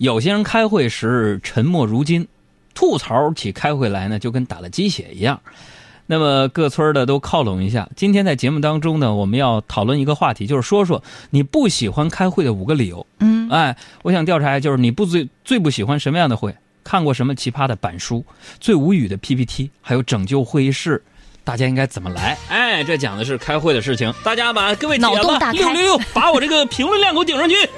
有些人开会时沉默如金，吐槽起开会来呢，就跟打了鸡血一样。那么各村的都靠拢一下。今天在节目当中呢，我们要讨论一个话题，就是说说你不喜欢开会的五个理由。嗯，哎，我想调查就是你不最最不喜欢什么样的会？看过什么奇葩的板书？最无语的 PPT？还有拯救会议室？大家应该怎么来？哎，这讲的是开会的事情。大家把各位脑洞大开六六六，把我这个评论量给我顶上去。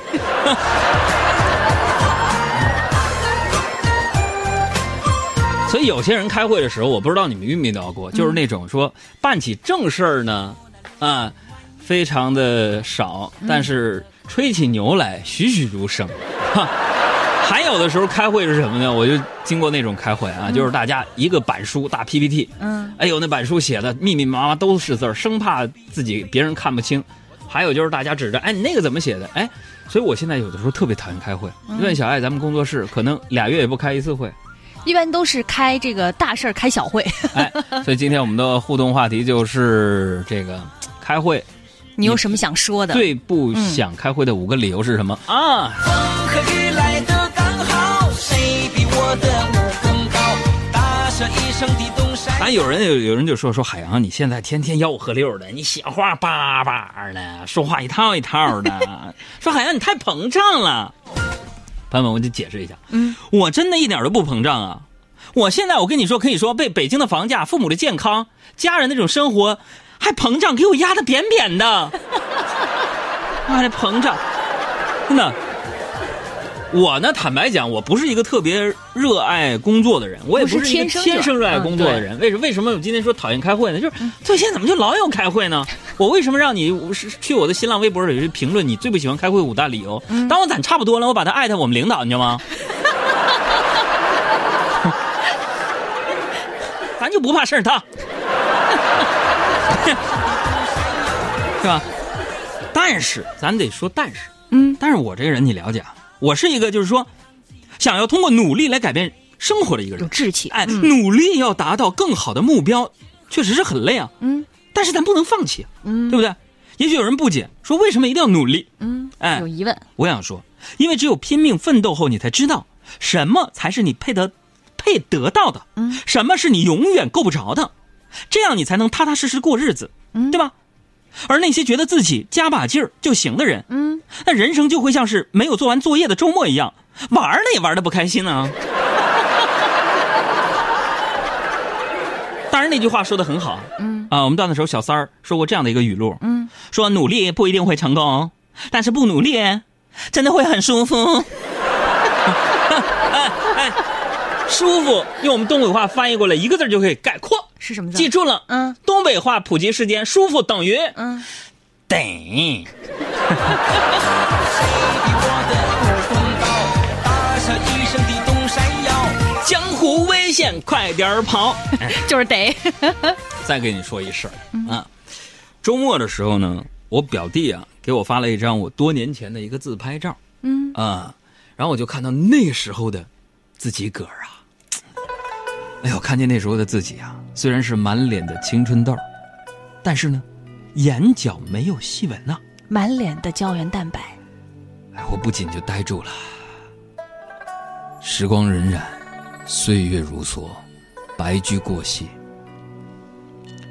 所以有些人开会的时候，我不知道你们遇没遇到过，就是那种说办起正事儿呢，啊，非常的少，但是吹起牛来栩栩如生。哈，还有的时候开会是什么呢？我就经过那种开会啊，就是大家一个板书大 PPT，嗯，哎呦那板书写的密密麻麻都是字儿，生怕自己别人看不清。还有就是大家指着，哎，你那个怎么写的？哎，所以我现在有的时候特别讨厌开会。问小爱，咱们工作室可能俩月也不开一次会。一般都是开这个大事儿开小会。哎，所以今天我们的互动话题就是这个开会，你有什么想说的？最不想开会的五个理由是什么啊？风和雨来的刚好，谁比我的舞更高？大笑一声的东山。咱有人有有人就说说海洋，你现在天天吆五喝六的，你写话叭叭的，说话一套一套的，说海洋你太膨胀了。朋友们，我得解释一下，嗯，我真的一点都不膨胀啊！我现在我跟你说，可以说被北京的房价、父母的健康、家人那种生活，还膨胀给我压得扁扁的，妈的膨胀，真的。我呢，坦白讲，我不是一个特别热爱工作的人，我也不是一个天生天生热爱工作的人。为什么为什么我今天说讨厌开会呢？就是最近怎么就老有开会呢？我为什么让你是去我的新浪微博里去评论你最不喜欢开会五大理由？当我攒差不多了，我把他艾特我们领导，你知道吗？咱就不怕事儿大，是吧？但是咱得说但是，嗯，但是我这个人你了解啊，我是一个就是说，想要通过努力来改变生活的一个人。有志气。哎，嗯努力要达到更好的目标，确实是很累啊。嗯但是咱不能放弃，嗯对不对？也许有人不解，说为什么一定要努力？嗯，哎有疑问。我想说，因为只有拼命奋斗后，你才知道什么才是你配得、配得到的，嗯，什么是你永远够不着的，这样你才能踏踏实实过日子，嗯对吧？而那些觉得自己加把劲儿就行的人，嗯，那人生就会像是没有做完作业的周末一样，玩儿呢也玩的不开心啊。当然，那句话说的很好，嗯啊，我们段子手小三儿说过这样的一个语录，嗯，说努力不一定会成功，但是不努力真的会很舒服。哎哎，舒服用我们东北话翻译过来一个字就可以概括，是什么字？记住了，嗯东北话普及时间，舒服等于嗯，得。比我的舞更高，大笑一声山摇。江湖危险，快点儿跑！就是得。再给你说一事儿啊，周末的时候呢，我表弟啊给我发了一张我多年前的一个自拍照嗯啊，然后我就看到那时候的自己个儿啊，哎呦，看见那时候的自己啊，虽然是满脸的青春痘儿，但是呢，眼角没有细纹呐、满脸的胶原蛋白。哎，我不仅就呆住了。时光荏苒，岁月如梭，白驹过隙。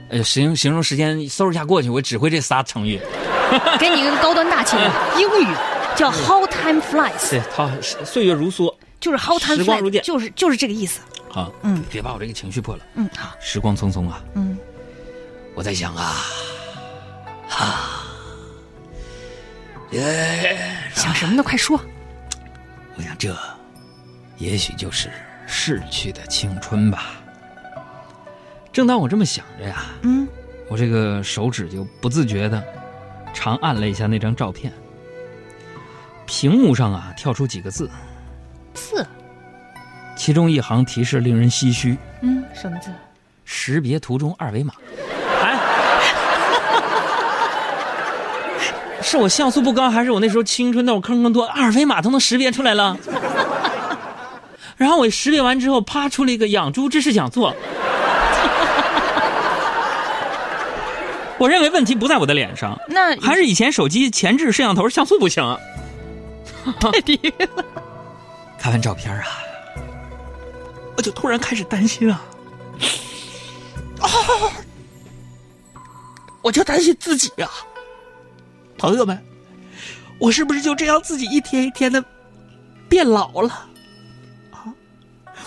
哎呀，形形容时间嗖一下过去，我只会这仨成语。给你一个高端大气的英语，叫 How time flies，对，它岁月如梭。就是 How time flies，就是就是这个意思。好，嗯别把我这个情绪破了。嗯，好，时光匆匆啊，嗯我在想啊，啊，耶，想什么呢？快说。我想这，也许就是逝去的青春吧。正当我这么想着呀，嗯我这个手指就不自觉的长按了一下那张照片，屏幕上啊跳出几个字，字，其中一行提示令人唏嘘：嗯，什么字？识别图中二维码。哎，是我像素不高，还是我那时候青春痘坑坑多，二维码都能识别出来了？然后我识别完之后，啪出了一个养猪知识讲座。我认为问题不在我的脸上，那还是以前手机前置摄像头像素不行。太低了。看完照片啊，我就突然开始担心啊，啊，我就担心自己啊，朋友们，我是不是就这样自己一天一天的变老了？啊，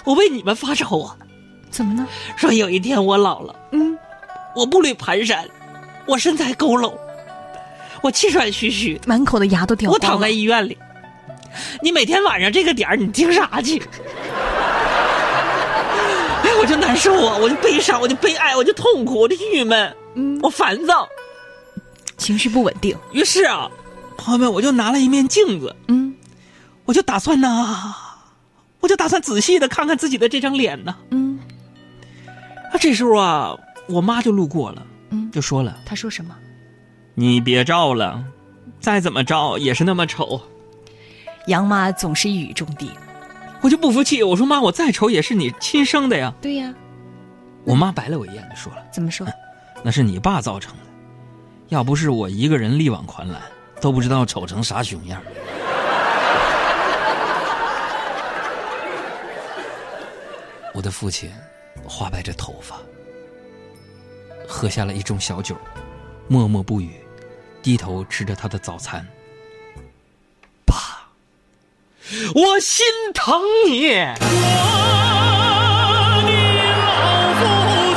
我为你们发愁啊！怎么呢？说有一天我老了，嗯，我步履蹒跚，我身材佝偻，我气喘吁吁，满口的牙都掉光了。我躺在医院里。你每天晚上这个点儿，你听啥去？哎，我就难受啊，我就悲伤，我就悲哀，我就痛苦，我就郁闷，嗯我烦躁。情绪不稳定。于是啊，朋友们，我就拿了一面镜子，嗯我就打算呢，我就打算仔细的看看自己的这张脸呢。嗯啊，这时候啊，我妈就路过了，嗯，就说了她说什么？：“你别照了，再怎么照也是那么丑。”杨妈总是一语中的。我就不服气，我说妈，我再丑也是你亲生的呀。对呀，我妈白了我一眼，就说了怎么说？那是你爸造成的，要不是我一个人力挽狂澜，都不知道丑成啥熊样。我的父亲花白着头发，喝下了一盅小酒，默默不语，低头吃着他的早餐。我心疼你。我的老父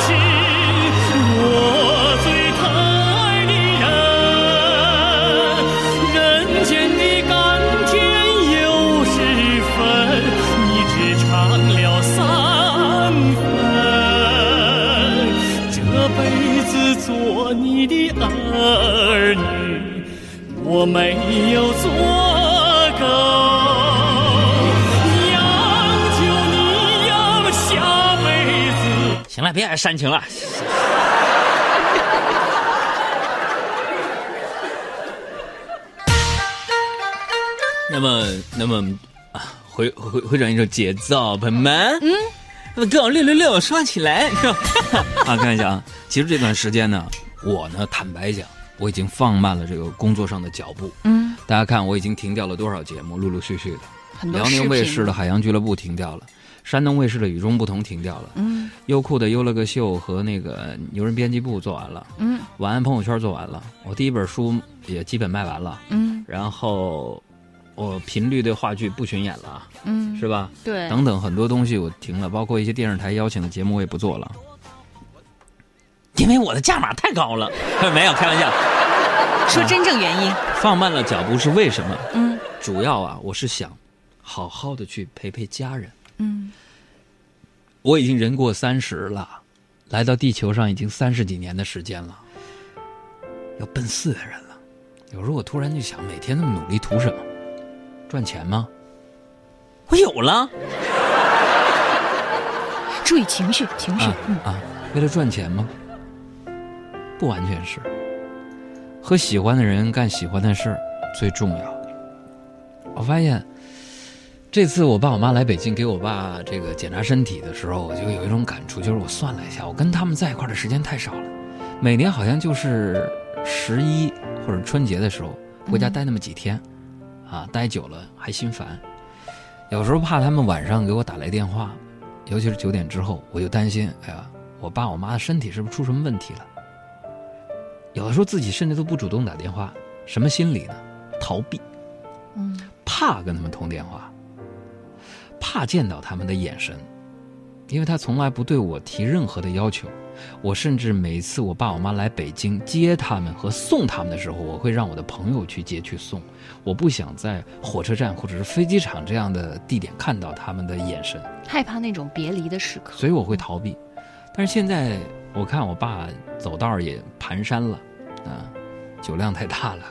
亲，我最疼爱的人，人间的甘甜有十分，你只尝了三分。这辈子做你的儿女，我没有做够。行了，别煽情了。那么，那么啊，回回回转一首节奏，朋友们，嗯，那么跟我六六六刷起来？啊，看一下啊，其实这段时间呢，我呢，坦白讲，我已经放慢了这个工作上的脚步。嗯，大家看，我已经停掉了多少节目，陆陆续续的。辽宁卫视的《海洋俱乐部》停掉了，山东卫视的《与众不同》停掉了，嗯优酷的《优了个秀》和那个牛人编辑部做完了，嗯晚安朋友圈做完了，我第一本书也基本卖完了，嗯然后我频率对话剧不巡演了，嗯，是吧？对，等等很多东西我停了，包括一些电视台邀请的节目我也不做了，因为我的价码太高了。没有开玩笑，说真正原因。放慢了脚步是为什么？嗯主要啊，我是想好好的去陪陪家人。嗯我已经人过三十了，来到地球上已经三十几年的时间了，要奔四的人了。有时候我突然就想，每天那么努力图什么？赚钱吗？我有了 注意情绪，情绪。啊嗯啊！为了赚钱吗？不完全是。和喜欢的人干喜欢的事儿最重要。我发现，这次我爸我妈来北京给我爸这个检查身体的时候，我就有一种感触，就是我算了一下，我跟他们在一块的时间太少了，每年好像就是十一或者春节的时候回家待那么几天，啊，待久了还心烦。有时候怕他们晚上给我打来电话，尤其是九点之后，我就担心，哎呀，我爸我妈的身体是不是出什么问题了？有的时候自己甚至都不主动打电话，什么心理呢？逃避，嗯怕跟他们通电话，怕见到他们的眼神，因为他从来不对我提任何的要求。我甚至每次我爸我妈来北京接他们和送他们的时候，我会让我的朋友去接去送。我不想在火车站或者是飞机场这样的地点看到他们的眼神。害怕那种别离的时刻。所以我会逃避。但是现在我看我爸走道儿也蹒跚了，啊，酒量太大了。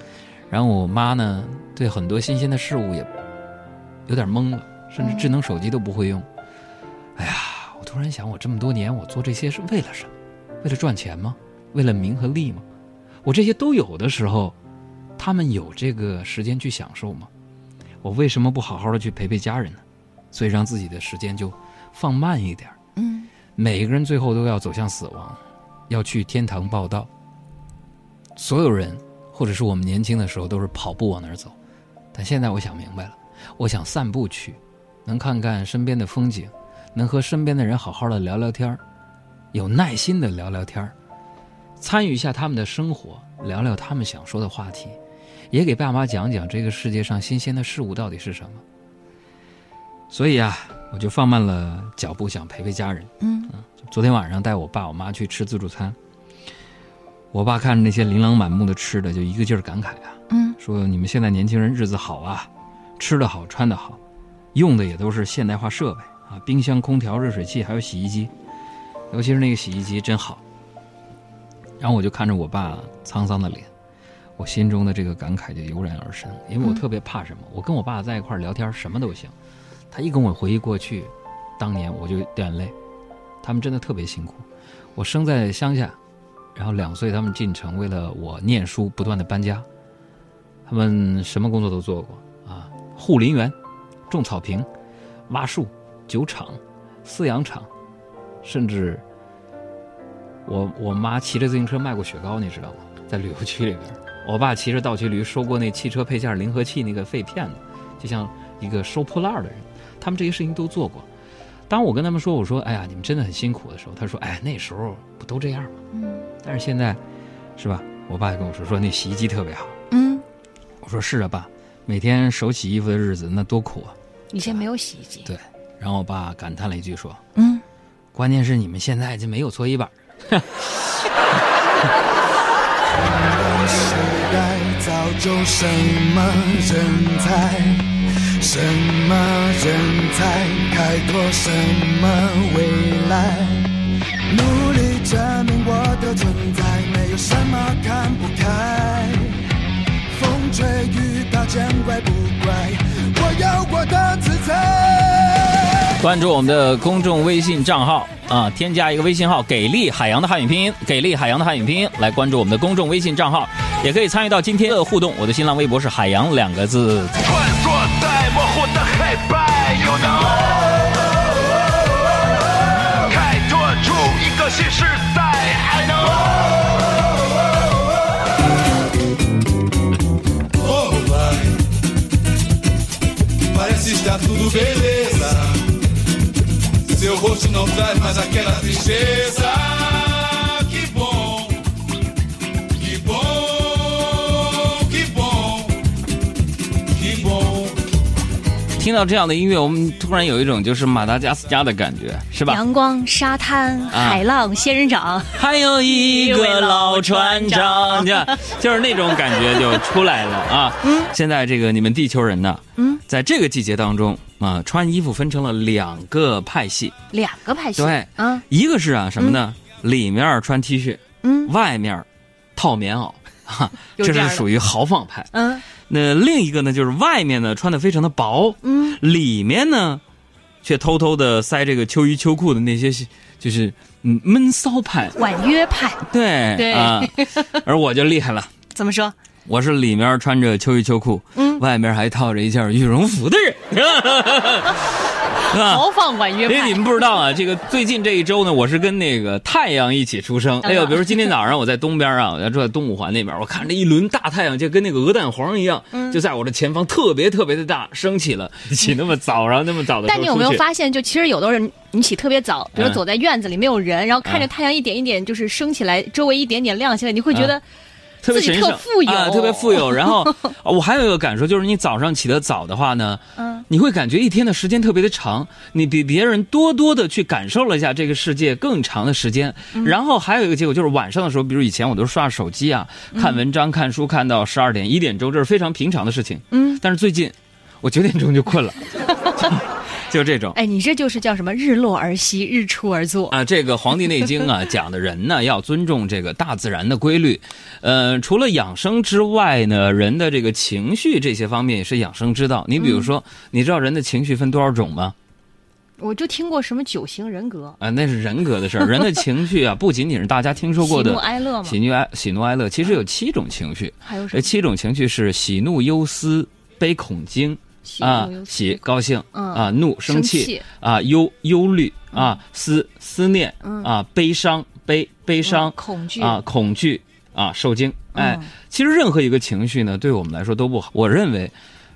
然后我妈呢，对很多新鲜的事物也有点懵了，甚至智能手机都不会用。哎呀，我突然想，我这么多年我做这些是为了什么？为了赚钱吗？为了名和利吗？我这些都有的时候，他们有这个时间去享受吗？我为什么不好好的去陪陪家人呢？所以让自己的时间就放慢一点儿。嗯每个人最后都要走向死亡，要去天堂报道。所有人，或者是我们年轻的时候都是跑步往那儿走，但现在我想明白了，我想散步去，能看看身边的风景，能和身边的人好好的聊聊天儿有耐心的聊聊天儿参与一下他们的生活，聊聊他们想说的话题，也给爸妈讲讲这个世界上新鲜的事物到底是什么。所以啊，我就放慢了脚步，想陪陪家人。嗯昨天晚上带我爸我妈去吃自助餐，我爸看着那些琳琅满目的吃的，就一个劲儿感慨啊，嗯说你们现在年轻人日子好啊，吃的好，穿的好，用的也都是现代化设备啊，冰箱、空调、热水器，还有洗衣机，尤其是那个洗衣机真好。然后我就看着我爸沧桑的脸，我心中的这个感慨就油然而生，因为我嗯特别怕什么，我跟我爸在一块儿聊天什么都行，他一跟我回忆过去，当年我就掉眼泪。他们真的特别辛苦。我生在乡下，然后两岁他们进城，为了我念书，不断的搬家。他们什么工作都做过啊，护林员、种草坪、挖树、酒厂、饲养场，甚至我我妈骑着自行车卖过雪糕，你知道吗？在旅游区里边，我爸骑着倒骑驴收过那汽车配件离合器那个废片子，就像一个收破烂儿的人。他们这些事情都做过。当我跟他们说，我说：“哎呀，你们真的很辛苦的时候，他说：‘哎，那时候不都这样吗嗯？’但是现在，是吧？我爸就跟我说，说那洗衣机特别好。嗯，我说是啊，爸，每天手洗衣服的日子那多苦啊。以前没有洗衣机。对，然后我爸感叹了一句说嗯，：“关键是你们现在就没有搓衣板。时代造就什么人才，什么人才开拓什么未来。努力证明我的存在，没有什么看不开。风吹雨打见怪不怪，我有我的自在。”关注我们的公众微信账号啊，添加一个微信号“给力海洋”的汉语拼音，“给力海洋”的汉语拼音来关注我们的公众微信账号，也可以参与到今天的互动。我的新浪微博是海洋两个字。穿梭在模糊的黑白，You know，开拓出一个新时代 tudo beleza. Seu rosto não traz mais aquela tristeza. Que bom, que bom, que bom, que bom. 听到这样的音乐，我们突然有一种就是马达加斯加的感觉，是吧？阳光、沙滩、啊海浪、仙人掌。还有一个老船长，你看就是那种感觉就出来了啊。嗯，现在这个你们地球人呢，嗯，在这个季节当中啊，穿衣服分成了两个派系，两个派系。对啊，一个是啊什么呢？里面穿 T 恤，嗯外面套棉袄，哈，这是属于豪放派。嗯那另一个呢，就是外面呢穿的非常的薄，嗯，里面呢，却偷偷的塞这个秋衣秋裤的那些，就是嗯闷骚派。婉约派对对啊，而我就厉害了，怎么说？我是里面穿着秋衣秋裤，嗯外面还套着一件羽绒服的人，是吧？豪放婉约派因为你。们不知道啊，这个最近这一周呢，我是跟那个太阳一起出生。哎呦，比如今天早上我在东边啊，我在住在东五环那边，我看着一轮大太阳，就跟那个鹅蛋黄一样，嗯就在我的前方，特别特别的大，升起了。起那么早，然后那么早的但你有没有发现，就其实有的人你起特别早，比如嗯走在院子里没有人，然后看着嗯太阳一点一点就是升起来，周围一点点亮起来，你会觉得特别神圣。特富有。啊，特别富有。然后啊我还有一个感受，就是你早上起得早的话呢，嗯，你会感觉一天的时间特别的长，你比别人多多的去感受了一下这个世界更长的时间。嗯。然后还有一个结果就是晚上的时候，比如以前我都是刷手机啊，嗯。看文章、看书，看到十二点、一点钟，这是非常平常的事情。嗯，但是最近我九点钟就困了，就 就这种。哎，你这就是叫什么？日落而息，日出而作。啊，这个《黄帝内经》啊讲的人呢要尊重这个大自然的规律，呃，除了养生之外呢，人的这个情绪这些方面也是养生之道。你比如说，你知道人的情绪分多少种吗？我就听过什么九型人格，啊，那是人格的事儿。人的情绪啊，不仅仅是大家听说过的喜怒哀乐嘛，喜怒哀喜怒哀乐，其实有七种情绪。这还有什么？七种情绪是喜怒忧思悲恐惊喜啊喜高兴嗯啊，怒生生气气啊，忧忧虑啊，思思念嗯啊，悲伤悲悲伤嗯恐惧啊，恐惧啊，受惊。哎嗯，其实任何一个情绪呢，对我们来说都不好。我认为，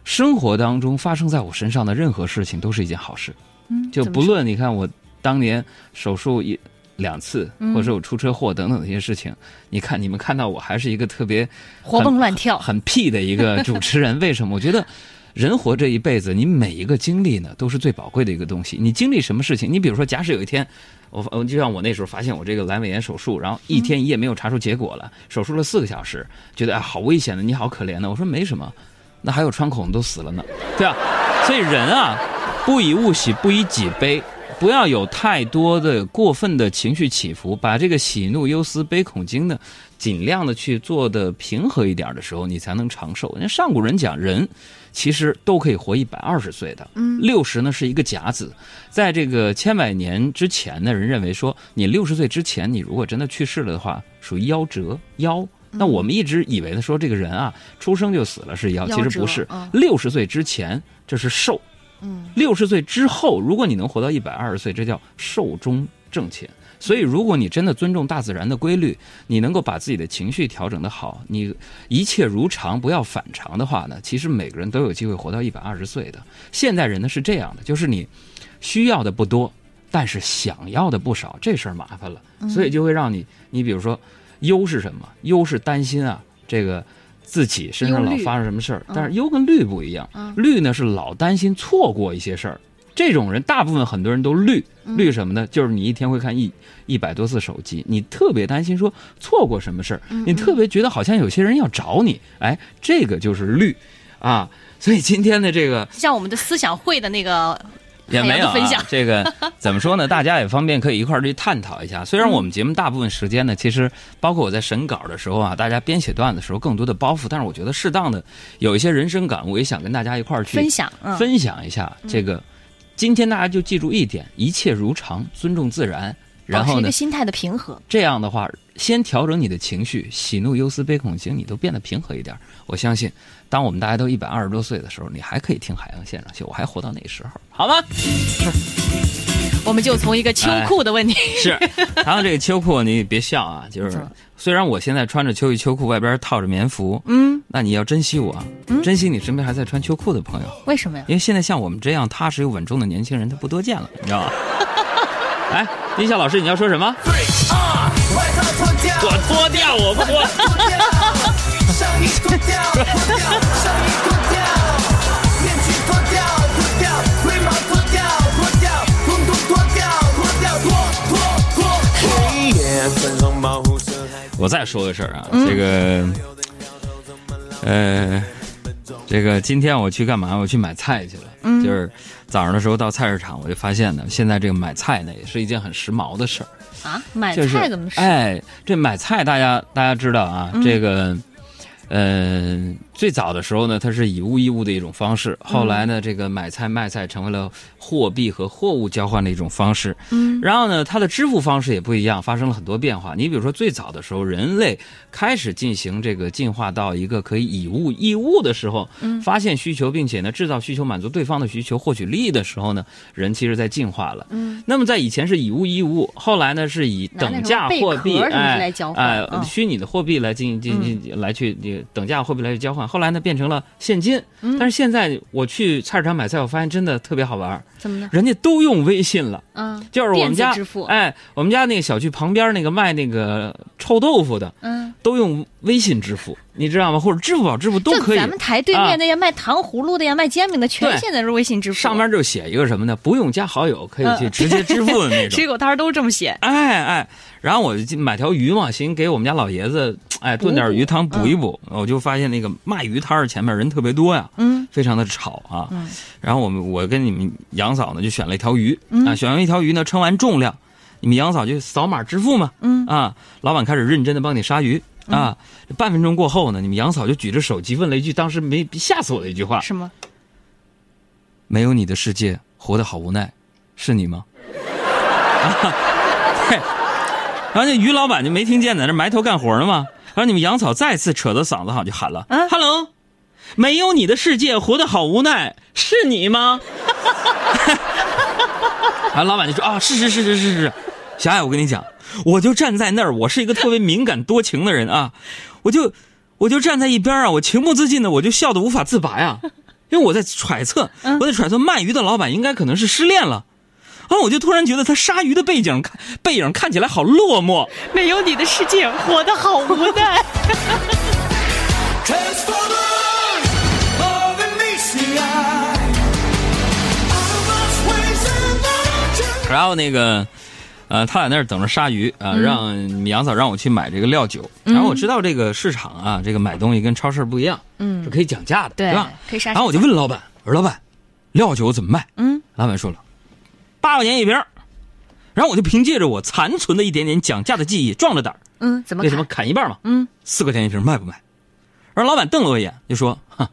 生活当中发生在我身上的任何事情都是一件好事。嗯，就不论你看我当年手术一两次，嗯或者我出车祸等等这些事情，你看你们看到我还是一个特别活蹦乱跳很很屁的一个主持人。为什么？我觉得。人活这一辈子，你每一个经历呢，都是最宝贵的一个东西。你经历什么事情？你比如说，假使有一天，我我就像我那时候发现我这个阑尾炎手术，然后一天一夜没有查出结果了，手术了四个小时，觉得哎好危险的，你好可怜的。我说没什么，那还有穿孔都死了呢，对啊。所以人啊，不以物喜，不以己悲，不要有太多的过分的情绪起伏，把这个喜怒忧思悲恐惊呢，尽量的去做的平和一点的时候，你才能长寿。人家上古人讲人。其实都可以活一百二十岁的，嗯，六十呢是一个甲子，在这个千百年之前呢，人认为说你六十岁之前，你如果真的去世了的话，属于夭折夭。那我们一直以为的说这个人啊，出生就死了是夭，其实不是。六十岁之前这是寿，嗯，六十岁之后，如果你能活到一百二十岁，这叫寿终正寝。所以，如果你真的尊重大自然的规律，你能够把自己的情绪调整的好，你一切如常，不要反常的话呢，其实每个人都有机会活到一百二十岁的。现代人呢是这样的，就是你需要的不多，但是想要的不少，这事儿麻烦了，所以就会让你，你比如说，忧是什么？忧是担心啊，这个自己身上老发生什么事儿，但是忧跟虑不一样，虑呢是老担心错过一些事儿。这种人，大部分很多人都虑虑什么呢？就是你一天会看一一百多次手机，你特别担心说错过什么事儿，你特别觉得好像有些人要找你，哎，这个就是虑啊。所以今天的这个像我们的思想会的那个也没有、啊、这个 怎么说呢？大家也方便可以一块儿去探讨一下。虽然我们节目大部分时间呢，其实包括我在审稿的时候啊，大家编写段子的时候更多的包袱，但是我觉得适当的有一些人生感悟，也想跟大家一块儿去分享嗯分享一下这个。今天大家就记住一点：一切如常，尊重自然。然后呢保持一个，心态的平和。这样的话，先调整你的情绪，喜怒忧思悲恐惊，你都变得平和一点。我相信，当我们大家都一百二十多岁的时候，你还可以听海洋现场秀，我还活到那时候，好吗？我们就从一个秋裤的问题，是，谈到这个秋裤你别笑啊，就是虽然我现在穿着秋衣秋裤，外边套着棉服，嗯，那你要珍惜我，珍惜你身边还在穿秋裤的朋友，为什么呀？因为现在像我们这样踏实又稳重的年轻人，他不多见了，你知道吗？来，丁笑老师，你要说什么？我脱掉，我不脱。脱掉，上衣脱掉，脱掉，上衣脱掉，面具脱掉，脱掉，灰毛脱掉，脱掉，统统脱掉，脱掉，脱脱脱脱。黑夜穿上保护色。我再说个事儿啊，这个，呃，这个今天我去干嘛？我去买菜去了。嗯，就是早上的时候到菜市场，我就发现呢，现在这个买菜呢也是一件很时髦的事儿。啊，买菜怎么是？哎，这买菜大家大家知道啊，这个，呃，最早的时候呢，它是以物易物的一种方式，后来呢，这个买菜卖菜成为了货币和货物交换的一种方式。嗯，然后呢，它的支付方式也不一样，发生了很多变化。你比如说，最早的时候，人类开始进行这个进化到一个可以以物易物的时候，嗯，发现需求，并且呢，制造需求，满足对方的需求，获取利益的时候呢，人其实在进化了。嗯，那么在以前是以物易物，后来呢是以等价货币，哎哎嗯虚拟的货币来进进进来去这等价货币来去交换。后来呢变成了现金，嗯但是现在我去菜市场买菜，我发现真的特别好玩，怎么呢？人家都用微信了。嗯，就是我们家哎，我们家那个小区旁边那个卖那个臭豆腐的，嗯，都用微信支付，你知道吗？或者支付宝支付都可以。咱们台对啊面那些卖糖葫芦的呀、卖煎饼的，全现在是微信支付。上面就写一个什么呢？不用加好友，可以去嗯直接支付的那种。水果摊儿都这么写。哎哎，然后我就进买条鱼嘛，寻思给我们家老爷子哎炖点鱼汤补一补。我就发现那个卖鱼摊儿前面人特别多呀，嗯，非常的吵啊。然后我们我跟你们杨嫂呢就选了一条鱼、啊，选完一条鱼呢称完重量，你们杨嫂就扫码支付嘛，嗯啊，老板开始认真的帮你杀鱼。啊，半分钟过后呢，你们杨嫂就举着手机问了一句当时没吓死我的一句话：什么？没有你的世界，活得好无奈，是你吗？啊，对。然后那于老板就没听见，在那埋头干活呢嘛。然后你们杨草再次扯着嗓子好就喊了：“啊 h e l l o 没有你的世界，活得好无奈，是你吗？” 然后老板就说：“啊，是是是是是是。”小爱，我跟你讲，我就站在那儿，我是一个特别敏感多情的人啊，我就我就站在一边啊，我情不自禁的我就笑得无法自拔呀。因为我在揣测，嗯我在揣测卖鱼的老板应该可能是失恋了。啊，我就突然觉得他鲨鱼的背景看背影看起来好落寞。没有你的世界，活得好无奈。然后那个，呃，他在那儿等着鲨鱼啊、嗯让杨嫂让我去买这个料酒。然后我知道这个市场啊，这个买东西跟超市不一样，嗯是可以讲价的，对吧？可以杀然后我就问老板，我说老板，料酒怎么卖？嗯，老板说了，八块钱一瓶。然后我就凭借着我残存的一点点讲价的记忆，壮着胆儿，嗯，怎么为什么砍？一半嘛？嗯，四块钱一瓶卖不卖？然后老板瞪了我一眼，就说：“哼，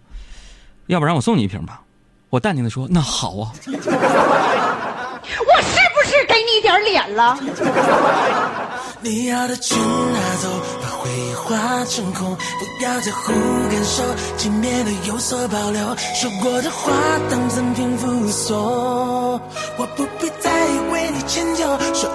要不然我送你一瓶吧。”我淡定的说：“那好啊。”我是不是给你点脸了？你要的全拿走，把回忆化成空，不要在乎感受，轻蔑的有所保留。说过的话当赠品附送，我不必再为你迁就，说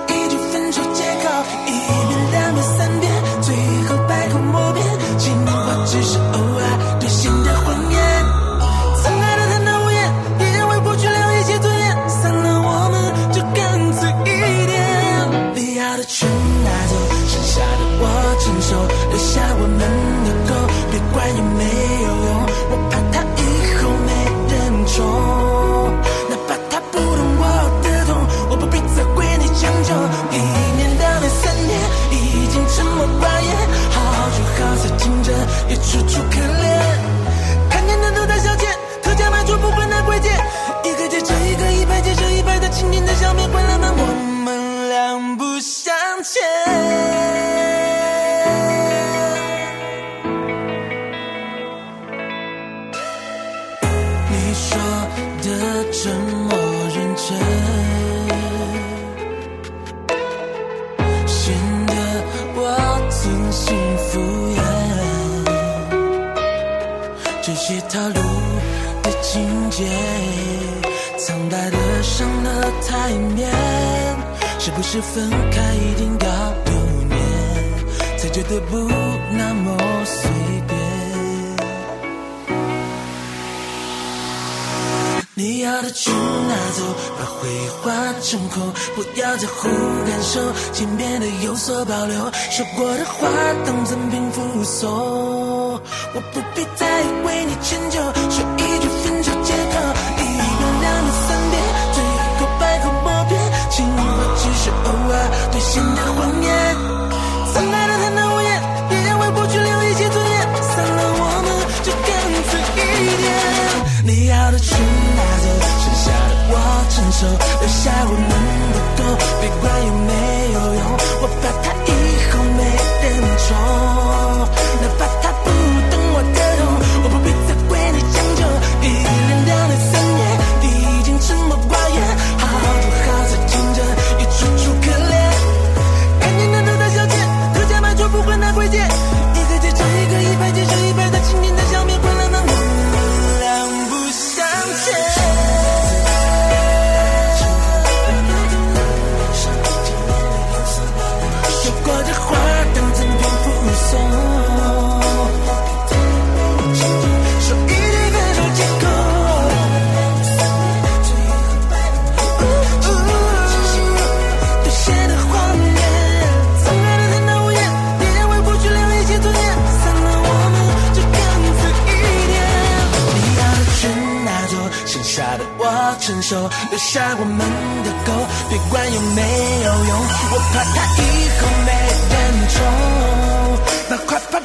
情节，苍白的上了台面，是不是分开一定要留念，才觉得不那么随便？你要的全拿走，把回忆化成空，不要在乎感受，请变得有所保留。说过的话当赠品附送，我不必再为你迁就，下的我承受，留下我们的狗，别管有没有用，我怕它以后没人宠，那快怕